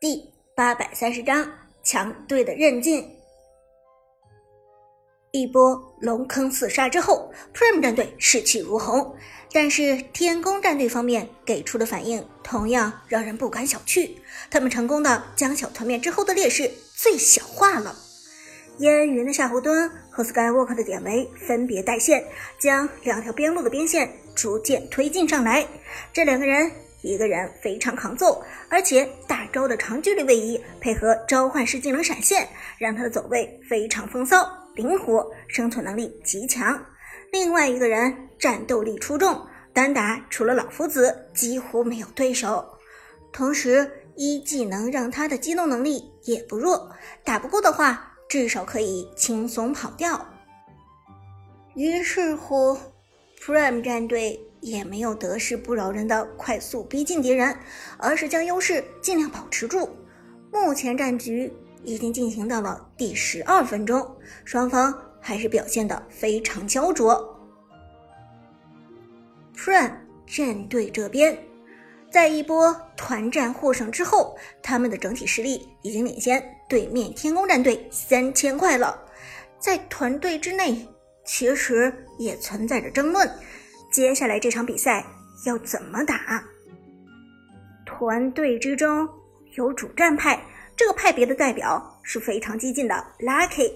第八百三十章强队的韧劲。一波龙坑四杀之后，Prime 战队士气如虹，但是天宫战队方面给出的反应同样让人不敢小觑。他们成功的将小团灭之后的劣势最小化了。烟云的夏侯惇和 Skywalker 的典韦分别带线，将两条边路的边线逐渐推进上来。这两个人。一个人非常抗揍，而且大招的长距离位移配合召唤师技能闪现，让他的走位非常风骚灵活，生存能力极强。另外一个人战斗力出众，单打除了老夫子几乎没有对手，同时一技能让他的机动能力也不弱，打不过的话至少可以轻松跑掉。于是乎，Prime 战队。也没有得势不饶人的快速逼近敌人，而是将优势尽量保持住。目前战局已经进行到了第十二分钟，双方还是表现的非常焦灼。Prime 战队这边，在一波团战获胜之后，他们的整体实力已经领先对面天宫战队三千块了。在团队之内，其实也存在着争论。接下来这场比赛要怎么打？团队之中有主战派，这个派别的代表是非常激进的 Lucky。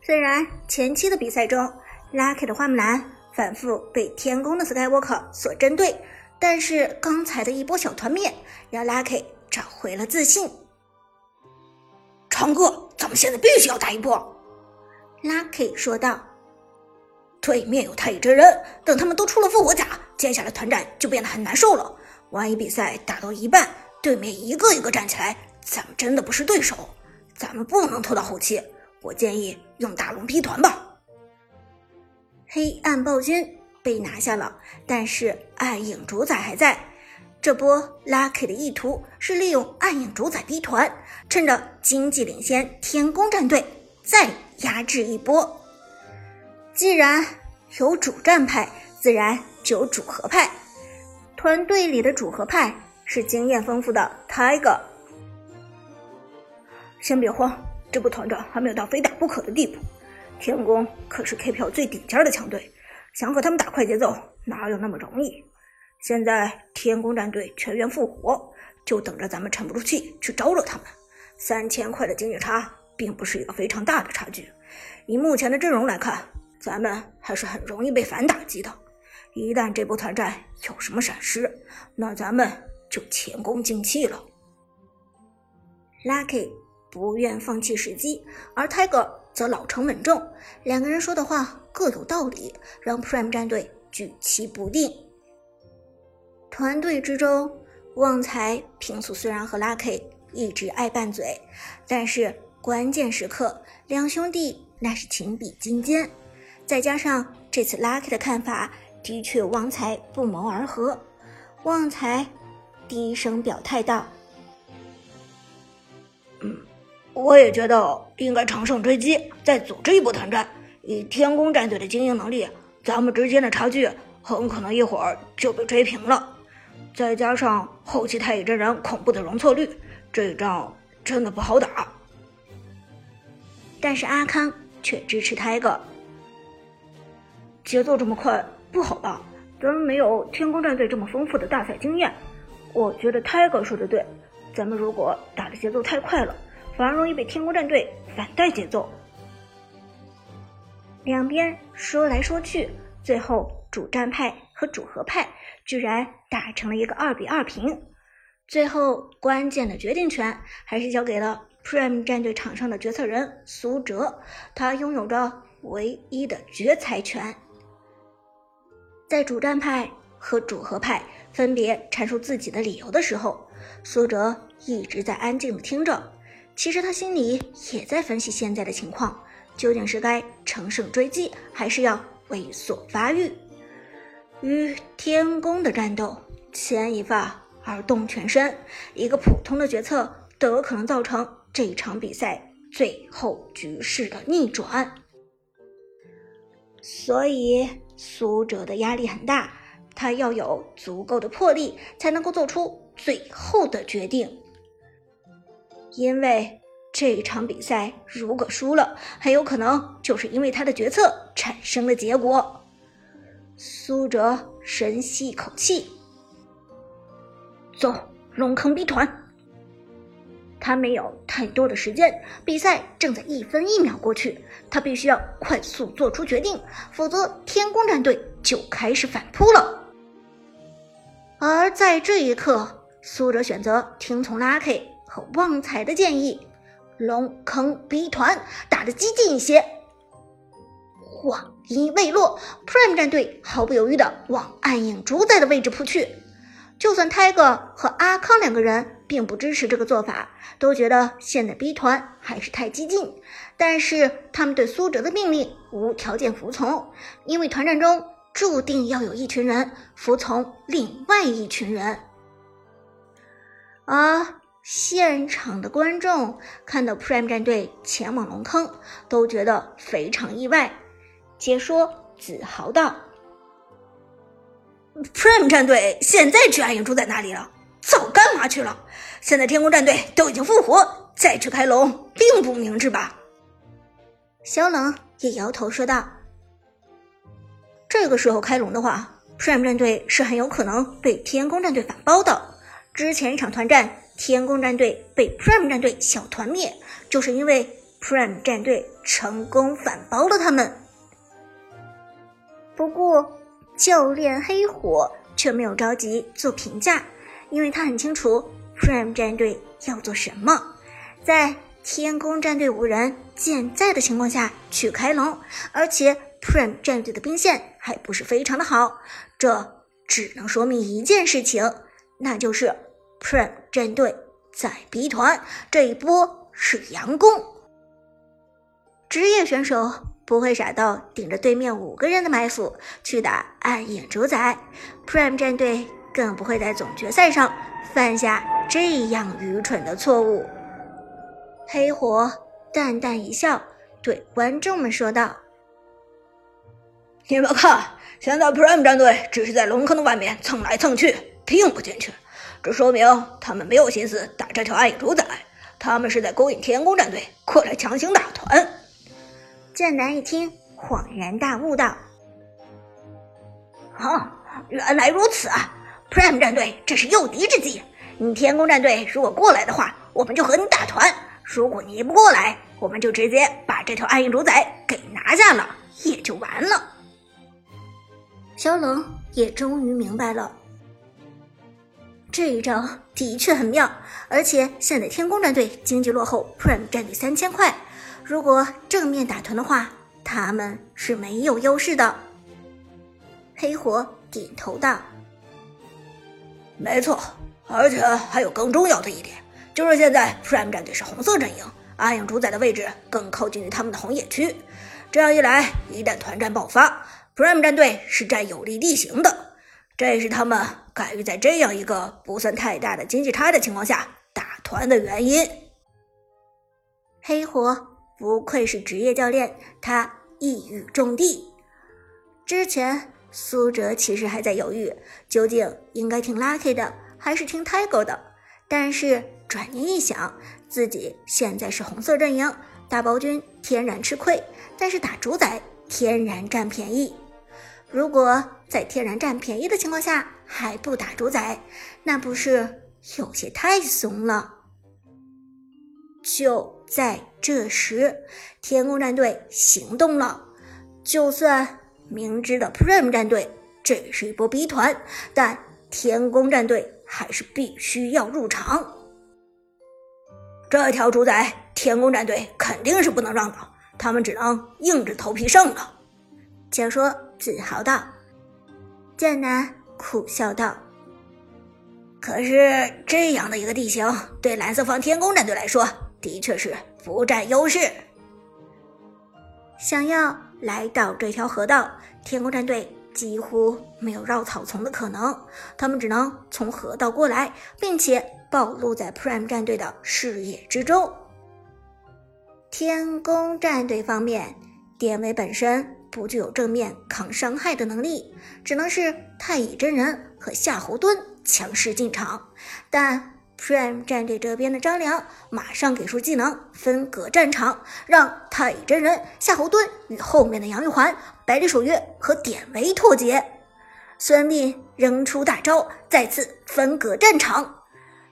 虽然前期的比赛中，Lucky 的花木兰反复被天宫的 Skywalker 所针对，但是刚才的一波小团灭让 Lucky 找回了自信。长哥，咱们现在必须要打一波，Lucky 说道。对面有太乙真人，等他们都出了复活甲，接下来团战就变得很难受了。万一比赛打到一半，对面一个一个站起来，咱们真的不是对手。咱们不能拖到后期，我建议用大龙劈团吧。黑暗暴君被拿下了，但是暗影主宰还在。这波 Lucky 的意图是利用暗影主宰逼团，趁着经济领先天宫战队再压制一波。既然有主战派，自然就有主和派。团队里的主和派是经验丰富的 Tiger。先别慌，这波团战还没有到非打不可的地步。天宫可是 KPL 最顶尖的强队，想和他们打快节奏，哪有那么容易？现在天宫战队全员复活，就等着咱们沉不住气去招惹他们。三千块的经济差，并不是一个非常大的差距。以目前的阵容来看。咱们还是很容易被反打击的，一旦这波团战有什么闪失，那咱们就前功尽弃了。Lucky 不愿放弃时机，而 Tiger 则老成稳重，两个人说的话各有道理，让 Prime 战队举棋不定。团队之中，旺财平素虽然和 Lucky 一直爱拌嘴，但是关键时刻，两兄弟那是情比金坚。再加上这次 Lucky 的看法的确旺财不谋而合，旺财低声表态道：“嗯，我也觉得应该乘胜追击，再组织一波团战。以天宫战队的经营能力，咱们之间的差距很可能一会儿就被追平了。再加上后期太乙真人恐怖的容错率，这仗真的不好打。”但是阿康却支持 Tiger。节奏这么快不好吧？咱们没有天宫战队这么丰富的大赛经验。我觉得 Tiger 说的对，咱们如果打的节奏太快了，反而容易被天宫战队反带节奏。两边说来说去，最后主战派和主和派居然打成了一个二比二平。最后关键的决定权还是交给了 Prime 战队场上的决策人苏哲，他拥有着唯一的决裁权。在主战派和主和派分别阐述自己的理由的时候，苏哲一直在安静的听着。其实他心里也在分析现在的情况，究竟是该乘胜追击，还是要猥琐发育？与天宫的战斗，牵一发而动全身，一个普通的决策都有可能造成这场比赛最后局势的逆转。所以。苏哲的压力很大，他要有足够的魄力，才能够做出最后的决定。因为这场比赛如果输了，很有可能就是因为他的决策产生了结果。苏哲深吸一口气，走，龙坑 B 团。他没有太多的时间，比赛正在一分一秒过去，他必须要快速做出决定，否则天宫战队就开始反扑了。而在这一刻，苏哲选择听从 Lucky 和旺财的建议，龙坑 B 团打得激进一些。话音未落，Prime 战队毫不犹豫地往暗影主宰的位置扑去。就算 Tiger 和阿康两个人并不支持这个做法，都觉得现在 B 团还是太激进，但是他们对苏哲的命令无条件服从，因为团战中注定要有一群人服从另外一群人。而现场的观众看到 Prime 战队前往龙坑，都觉得非常意外。解说自豪道。Prime 战队现在去暗影主宰那里了，早干嘛去了？现在天宫战队都已经复活，再去开龙并不明智吧？萧冷也摇头说道：“这个时候开龙的话，Prime 战队是很有可能被天宫战队反包的。之前一场团战，天宫战队被 Prime 战队小团灭，就是因为 Prime 战队成功反包了他们。不过。”教练黑火却没有着急做评价，因为他很清楚 Prime 战队要做什么。在天宫战队五人健在的情况下去开龙，而且 Prime 战队的兵线还不是非常的好，这只能说明一件事情，那就是 Prime 战队在 B 团这一波是佯攻。职业选手。不会傻到顶着对面五个人的埋伏去打暗影主宰，Prime 战队更不会在总决赛上犯下这样愚蠢的错误。黑火淡淡一笑，对观众们说道：“你们看，现在 Prime 战队只是在龙坑的外面蹭来蹭去，并不进去，这说明他们没有心思打这条暗影主宰，他们是在勾引天宫战队过来强行打团。”剑南一听，恍然大悟道：“哦，原来如此啊！Prime 战队这是诱敌之计。你天宫战队如果过来的话，我们就和你打团；如果你不过来，我们就直接把这条暗影主宰给拿下了，也就完了。”萧冷也终于明白了，这一招的确很妙，而且现在天宫战队经济落后 Prime 战队三千块。如果正面打团的话，他们是没有优势的。黑火点头道：“没错，而且还有更重要的一点，就是现在 Prime 战队是红色阵营，暗影主宰的位置更靠近于他们的红野区。这样一来，一旦团战爆发，Prime 战队是占有利地形的，这也是他们敢于在这样一个不算太大的经济差的情况下打团的原因。”黑火。不愧是职业教练，他一语中的。之前苏哲其实还在犹豫，究竟应该听 Lucky 的还是听 Tiger 的。但是转念一想，自己现在是红色阵营，大暴君天然吃亏，但是打主宰天然占便宜。如果在天然占便宜的情况下还不打主宰，那不是有些太怂了？就在这时，天宫战队行动了。就算明知道 Prime 战队这是一波 B 团，但天宫战队还是必须要入场。这条主宰，天宫战队肯定是不能让的，他们只能硬着头皮上了。解说自豪道。剑南苦笑道：“可是这样的一个地形，对蓝色方天宫战队来说……”的确是不占优势。想要来到这条河道，天空战队几乎没有绕草丛的可能，他们只能从河道过来，并且暴露在 Prime 战队的视野之中。天宫战队方面，典韦本身不具有正面抗伤害的能力，只能是太乙真人和夏侯惇强势进场，但。Prime 战队这边的张良马上给出技能，分隔战场，让太乙真人夏侯惇与后面的杨玉环、百里守约和典韦脱节。孙膑扔出大招，再次分隔战场。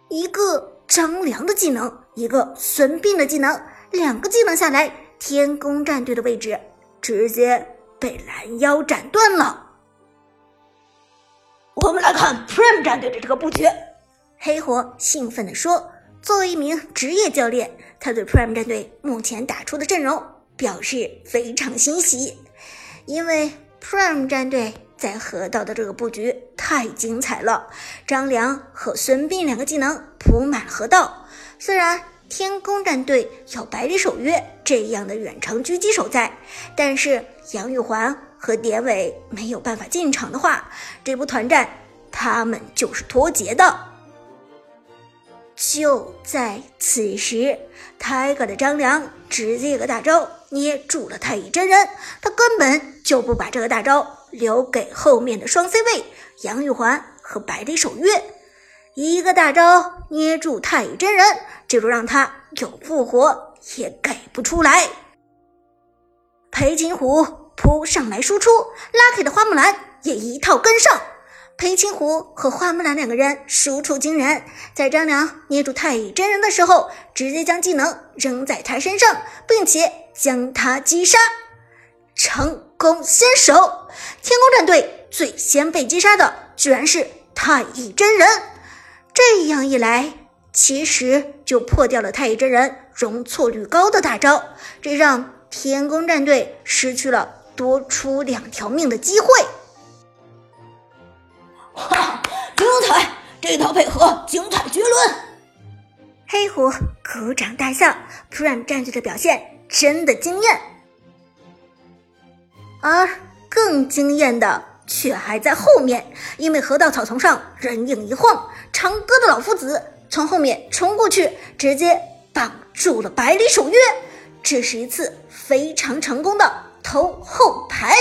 一个张良的技能，一个孙膑的技能，两个技能下来，天宫战队的位置直接被拦腰斩断了。我们来看 Prime 战队的这个布局。黑火兴奋地说：“作为一名职业教练，他对 Prime 战队目前打出的阵容表示非常欣喜，因为 Prime 战队在河道的这个布局太精彩了。张良和孙膑两个技能铺满河道，虽然天宫战队有百里守约这样的远程狙击手在，但是杨玉环和典韦没有办法进场的话，这波团战他们就是脱节的。”就在此时太阁的张良直接一个大招捏住了太乙真人，他根本就不把这个大招留给后面的双 C 位杨玉环和百里守约，一个大招捏住太乙真人，这就让他有复活也给不出来。裴擒虎扑上来输出，Lucky 的花木兰也一套跟上。裴擒虎和花木兰两个人输出惊人，在张良捏住太乙真人的时候，直接将技能扔在他身上，并且将他击杀，成功先手。天宫战队最先被击杀的居然是太乙真人，这样一来，其实就破掉了太乙真人容错率高的大招，这让天宫战队失去了多出两条命的机会。这套配合精彩绝伦。黑虎鼓掌大笑，Prime 战队的表现真的惊艳。而更惊艳的却还在后面，因为河道草丛上人影一晃，长歌的老夫子从后面冲过去，直接挡住了百里守约。这是一次非常成功的偷后排。